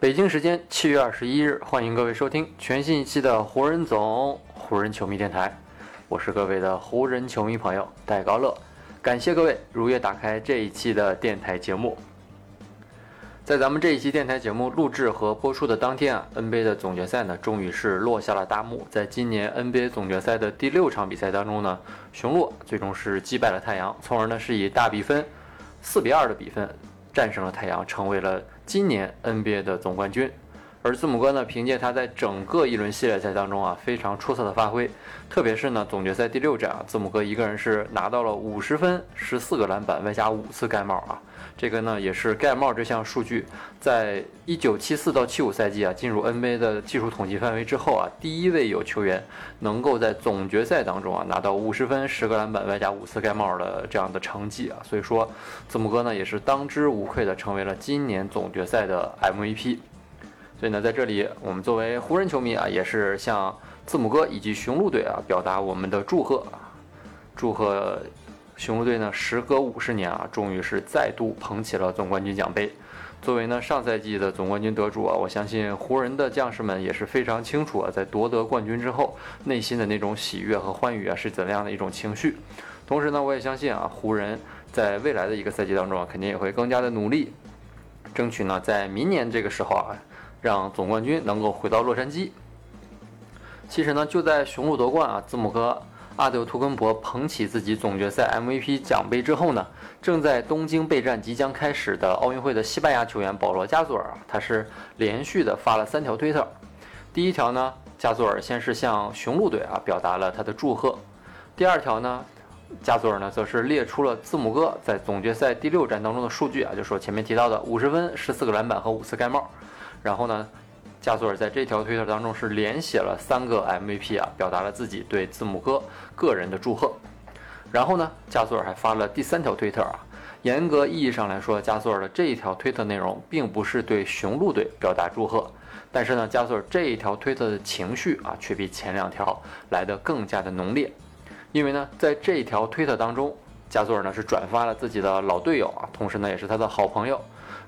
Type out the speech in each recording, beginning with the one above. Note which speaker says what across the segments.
Speaker 1: 北京时间七月二十一日，欢迎各位收听全新一期的湖人总湖人球迷电台，我是各位的湖人球迷朋友戴高乐，感谢各位如约打开这一期的电台节目。在咱们这一期电台节目录制和播出的当天啊，NBA 的总决赛呢，终于是落下了大幕。在今年 NBA 总决赛的第六场比赛当中呢，雄鹿最终是击败了太阳，从而呢是以大比分四比二的比分。战胜了太阳，成为了今年 NBA 的总冠军。而字母哥呢，凭借他在整个一轮系列赛当中啊非常出色的发挥，特别是呢总决赛第六战啊，字母哥一个人是拿到了五十分、十四个篮板，外加五次盖帽啊。这个呢也是盖帽这项数据，在一九七四到七五赛季啊进入 NBA 的技术统计范围之后啊，第一位有球员能够在总决赛当中啊拿到五十分、十个篮板，外加五次盖帽的这样的成绩啊。所以说，字母哥呢也是当之无愧的成为了今年总决赛的 MVP。所以呢，在这里我们作为湖人球迷啊，也是向字母哥以及雄鹿队啊表达我们的祝贺啊，祝贺。雄鹿队呢，时隔五十年啊，终于是再度捧起了总冠军奖杯。作为呢上赛季的总冠军得主啊，我相信湖人的将士们也是非常清楚啊，在夺得冠军之后，内心的那种喜悦和欢愉啊，是怎样的一种情绪。同时呢，我也相信啊，湖人在未来的一个赛季当中啊，肯定也会更加的努力，争取呢在明年这个时候啊，让总冠军能够回到洛杉矶。其实呢，就在雄鹿夺冠啊，字母哥。阿德图根博捧起自己总决赛 MVP 奖杯之后呢，正在东京备战即将开始的奥运会的西班牙球员保罗加索尔啊，他是连续的发了三条推特。第一条呢，加索尔先是向雄鹿队啊表达了他的祝贺。第二条呢，加索尔呢则是列出了字母哥在总决赛第六战当中的数据啊，就说前面提到的五十分、十四个篮板和五次盖帽。然后呢。加索尔在这条推特当中是连写了三个 MVP 啊，表达了自己对字母哥个人的祝贺。然后呢，加索尔还发了第三条推特啊。严格意义上来说，加索尔的这一条推特内容并不是对雄鹿队表达祝贺，但是呢，加索尔这一条推特的情绪啊，却比前两条来得更加的浓烈。因为呢，在这一条推特当中，加索尔呢是转发了自己的老队友啊，同时呢也是他的好朋友。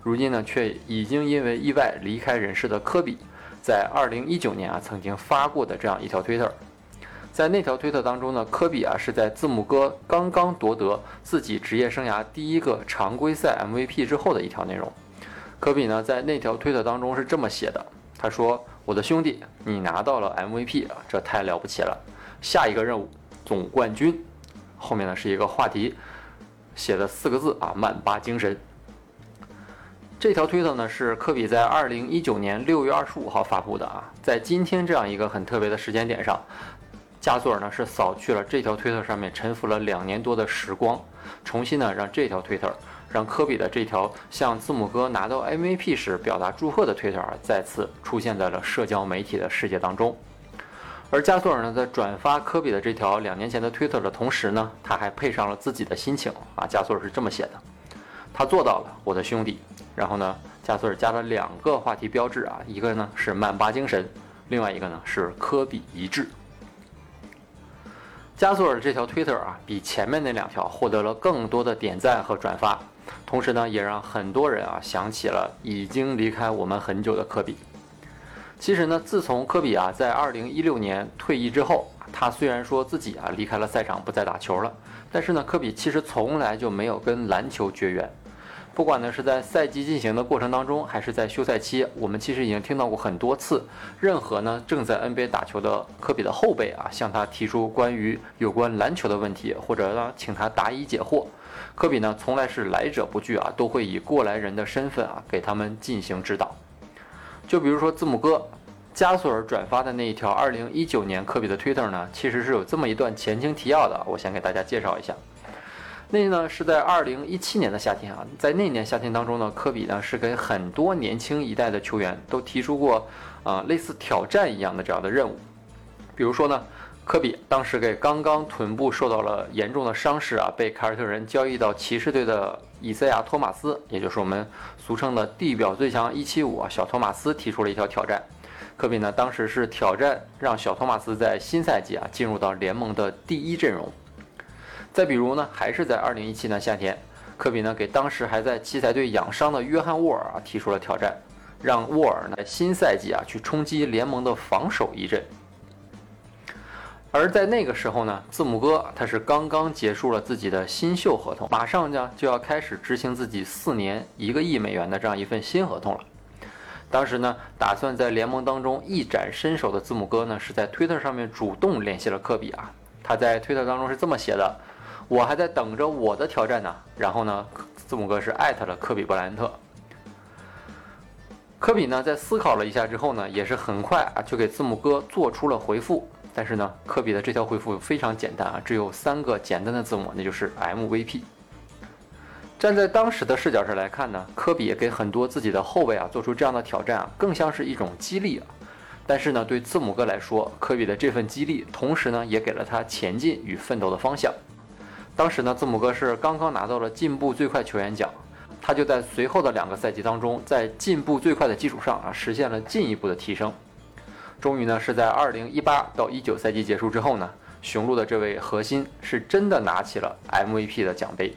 Speaker 1: 如今呢，却已经因为意外离开人世的科比，在二零一九年啊，曾经发过的这样一条推特，在那条推特当中呢，科比啊是在字母哥刚刚夺得自己职业生涯第一个常规赛 MVP 之后的一条内容。科比呢，在那条推特当中是这么写的，他说：“我的兄弟，你拿到了 MVP 啊，这太了不起了！下一个任务，总冠军。”后面呢是一个话题，写的四个字啊，曼巴精神。这条推特呢是科比在二零一九年六月二十五号发布的啊，在今天这样一个很特别的时间点上，加索尔呢是扫去了这条推特上面沉浮了两年多的时光，重新呢让这条推特，让科比的这条向字母哥拿到 MVP 时表达祝贺的推特啊，再次出现在了社交媒体的世界当中。而加索尔呢在转发科比的这条两年前的推特的同时呢，他还配上了自己的心情啊，加索尔是这么写的：“他做到了，我的兄弟。”然后呢，加索尔加了两个话题标志啊，一个呢是曼巴精神，另外一个呢是科比一致。加索尔这条推特啊，比前面那两条获得了更多的点赞和转发，同时呢，也让很多人啊想起了已经离开我们很久的科比。其实呢，自从科比啊在2016年退役之后，他虽然说自己啊离开了赛场，不再打球了，但是呢，科比其实从来就没有跟篮球绝缘。不管呢是在赛季进行的过程当中，还是在休赛期，我们其实已经听到过很多次，任何呢正在 NBA 打球的科比的后辈啊，向他提出关于有关篮球的问题，或者呢请他答疑解惑，科比呢从来是来者不拒啊，都会以过来人的身份啊给他们进行指导。就比如说字母哥加索尔转发的那一条2019年科比的推特呢，其实是有这么一段前情提要的，我先给大家介绍一下。那呢是在二零一七年的夏天啊，在那年夏天当中呢，科比呢是给很多年轻一代的球员都提出过啊类似挑战一样的这样的任务。比如说呢，科比当时给刚刚臀部受到了严重的伤势啊，被凯尔特人交易到骑士队的以赛亚·托马斯，也就是我们俗称的地表最强一七五啊，小托马斯提出了一条挑战。科比呢，当时是挑战让小托马斯在新赛季啊进入到联盟的第一阵容。再比如呢，还是在二零一七年夏天，科比呢给当时还在奇才队养伤的约翰沃尔啊提出了挑战。让沃尔呢新赛季啊去冲击联盟的防守一阵，而在那个时候呢，字母哥他是刚刚结束了自己的新秀合同，马上呢就要开始执行自己四年一个亿美元的这样一份新合同了。当时呢，打算在联盟当中一展身手的字母哥呢，是在推特上面主动联系了科比啊。他在推特当中是这么写的：“我还在等着我的挑战呢。”然后呢，字母哥是艾特了科比布莱恩特。科比呢，在思考了一下之后呢，也是很快啊，就给字母哥做出了回复。但是呢，科比的这条回复非常简单啊，只有三个简单的字母，那就是 MVP。站在当时的视角上来看呢，科比给很多自己的后卫啊做出这样的挑战啊，更像是一种激励啊。但是呢，对字母哥来说，科比的这份激励，同时呢，也给了他前进与奋斗的方向。当时呢，字母哥是刚刚拿到了进步最快球员奖。他就在随后的两个赛季当中，在进步最快的基础上啊，实现了进一步的提升。终于呢，是在二零一八到一九赛季结束之后呢，雄鹿的这位核心是真的拿起了 MVP 的奖杯，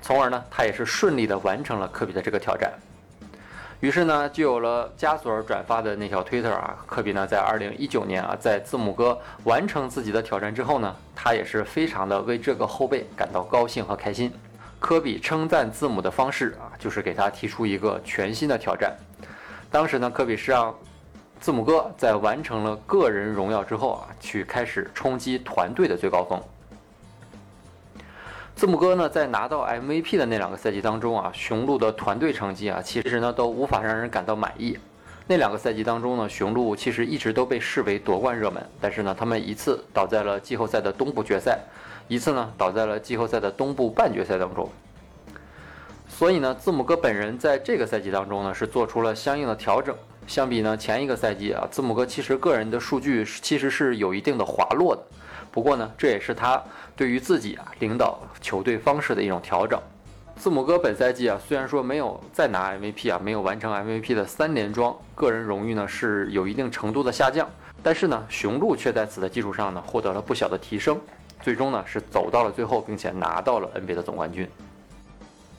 Speaker 1: 从而呢，他也是顺利的完成了科比的这个挑战。于是呢，就有了加索尔转发的那条推特啊，科比呢，在二零一九年啊，在字母哥完成自己的挑战之后呢，他也是非常的为这个后辈感到高兴和开心。科比称赞字母的方式啊，就是给他提出一个全新的挑战。当时呢，科比是让字母哥在完成了个人荣耀之后啊，去开始冲击团队的最高峰。字母哥呢，在拿到 MVP 的那两个赛季当中啊，雄鹿的团队成绩啊，其实呢都无法让人感到满意。那两个赛季当中呢，雄鹿其实一直都被视为夺冠热门，但是呢，他们一次倒在了季后赛的东部决赛。一次呢，倒在了季后赛的东部半决赛当中。所以呢，字母哥本人在这个赛季当中呢，是做出了相应的调整。相比呢前一个赛季啊，字母哥其实个人的数据其实是有一定的滑落的。不过呢，这也是他对于自己啊领导球队方式的一种调整。字母哥本赛季啊，虽然说没有再拿 MVP 啊，没有完成 MVP 的三连庄，个人荣誉呢是有一定程度的下降。但是呢，雄鹿却在此的基础上呢，获得了不小的提升。最终呢是走到了最后，并且拿到了 NBA 的总冠军。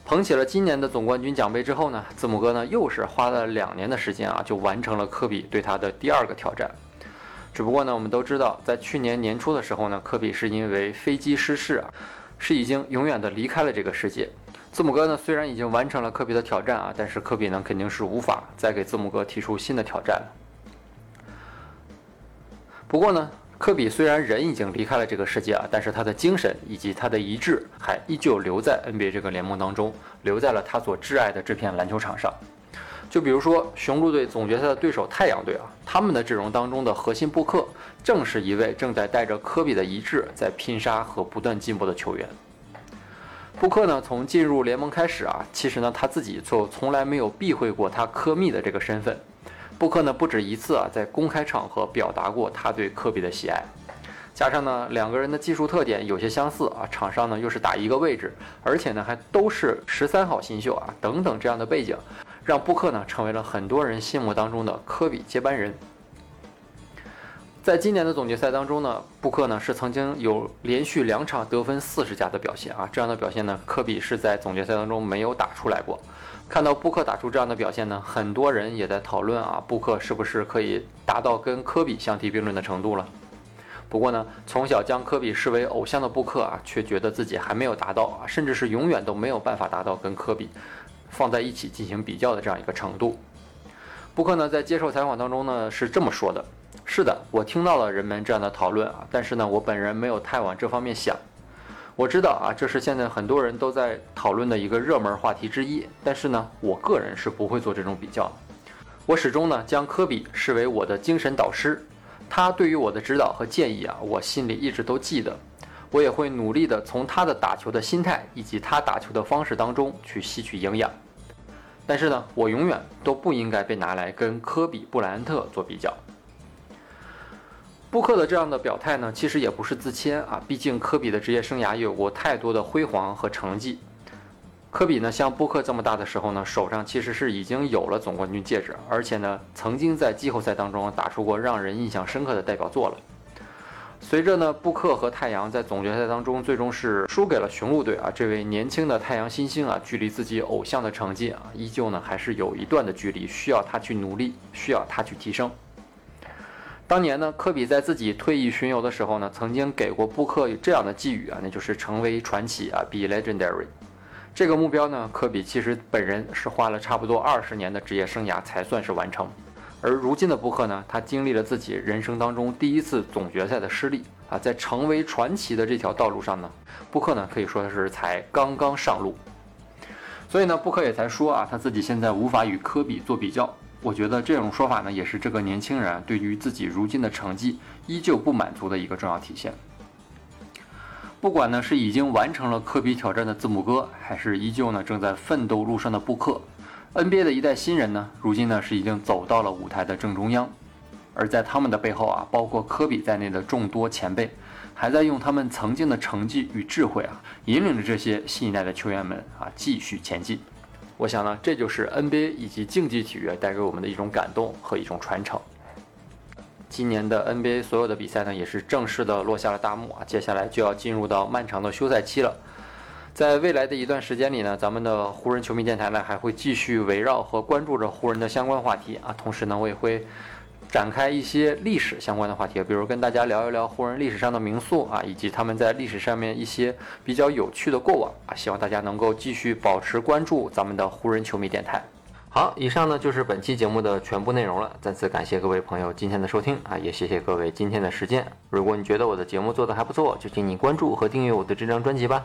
Speaker 1: 捧起了今年的总冠军奖杯之后呢，字母哥呢又是花了两年的时间啊，就完成了科比对他的第二个挑战。只不过呢，我们都知道，在去年年初的时候呢，科比是因为飞机失事啊，是已经永远的离开了这个世界。字母哥呢虽然已经完成了科比的挑战啊，但是科比呢肯定是无法再给字母哥提出新的挑战了。不过呢。科比虽然人已经离开了这个世界啊，但是他的精神以及他的遗志还依旧留在 NBA 这个联盟当中，留在了他所挚爱的这片篮球场上。就比如说雄鹿队总决赛的对手太阳队啊，他们的阵容当中的核心布克，正是一位正在带着科比的遗志在拼杀和不断进步的球员。布克呢，从进入联盟开始啊，其实呢他自己就从来没有避讳过他科密的这个身份。布克呢不止一次啊，在公开场合表达过他对科比的喜爱，加上呢两个人的技术特点有些相似啊，场上呢又是打一个位置，而且呢还都是十三号新秀啊，等等这样的背景，让布克呢成为了很多人心目当中的科比接班人。在今年的总决赛当中呢，布克呢是曾经有连续两场得分四十加的表现啊，这样的表现呢，科比是在总决赛当中没有打出来过。看到布克打出这样的表现呢，很多人也在讨论啊，布克是不是可以达到跟科比相提并论的程度了？不过呢，从小将科比视为偶像的布克啊，却觉得自己还没有达到啊，甚至是永远都没有办法达到跟科比放在一起进行比较的这样一个程度。布克呢，在接受采访当中呢，是这么说的。是的，我听到了人们这样的讨论啊，但是呢，我本人没有太往这方面想。我知道啊，这是现在很多人都在讨论的一个热门话题之一，但是呢，我个人是不会做这种比较。我始终呢将科比视为我的精神导师，他对于我的指导和建议啊，我心里一直都记得。我也会努力的从他的打球的心态以及他打球的方式当中去吸取营养。但是呢，我永远都不应该被拿来跟科比布莱恩特做比较。布克的这样的表态呢，其实也不是自谦啊，毕竟科比的职业生涯也有过太多的辉煌和成绩。科比呢，像布克这么大的时候呢，手上其实是已经有了总冠军戒指，而且呢，曾经在季后赛当中打出过让人印象深刻的代表作了。随着呢，布克和太阳在总决赛当中最终是输给了雄鹿队啊，这位年轻的太阳新星啊，距离自己偶像的成绩啊，依旧呢还是有一段的距离，需要他去努力，需要他去提升。当年呢，科比在自己退役巡游的时候呢，曾经给过布克这样的寄语啊，那就是成为传奇啊，be legendary。这个目标呢，科比其实本人是花了差不多二十年的职业生涯才算是完成。而如今的布克呢，他经历了自己人生当中第一次总决赛的失利啊，在成为传奇的这条道路上呢，布克呢可以说是才刚刚上路。所以呢，布克也才说啊，他自己现在无法与科比做比较。我觉得这种说法呢，也是这个年轻人对于自己如今的成绩依旧不满足的一个重要体现。不管呢是已经完成了科比挑战的字母哥，还是依旧呢正在奋斗路上的布克，NBA 的一代新人呢，如今呢是已经走到了舞台的正中央。而在他们的背后啊，包括科比在内的众多前辈，还在用他们曾经的成绩与智慧啊，引领着这些新一代的球员们啊继续前进。我想呢，这就是 NBA 以及竞技体育带给我们的一种感动和一种传承。今年的 NBA 所有的比赛呢，也是正式的落下了大幕啊，接下来就要进入到漫长的休赛期了。在未来的一段时间里呢，咱们的湖人球迷电台呢，还会继续围绕和关注着湖人的相关话题啊，同时呢，我也会。展开一些历史相关的话题，比如跟大家聊一聊湖人历史上的名宿啊，以及他们在历史上面一些比较有趣的过往啊。希望大家能够继续保持关注咱们的湖人球迷电台。好，以上呢就是本期节目的全部内容了。再次感谢各位朋友今天的收听啊，也谢谢各位今天的时间。如果你觉得我的节目做得还不错，就请你关注和订阅我的这张专辑吧。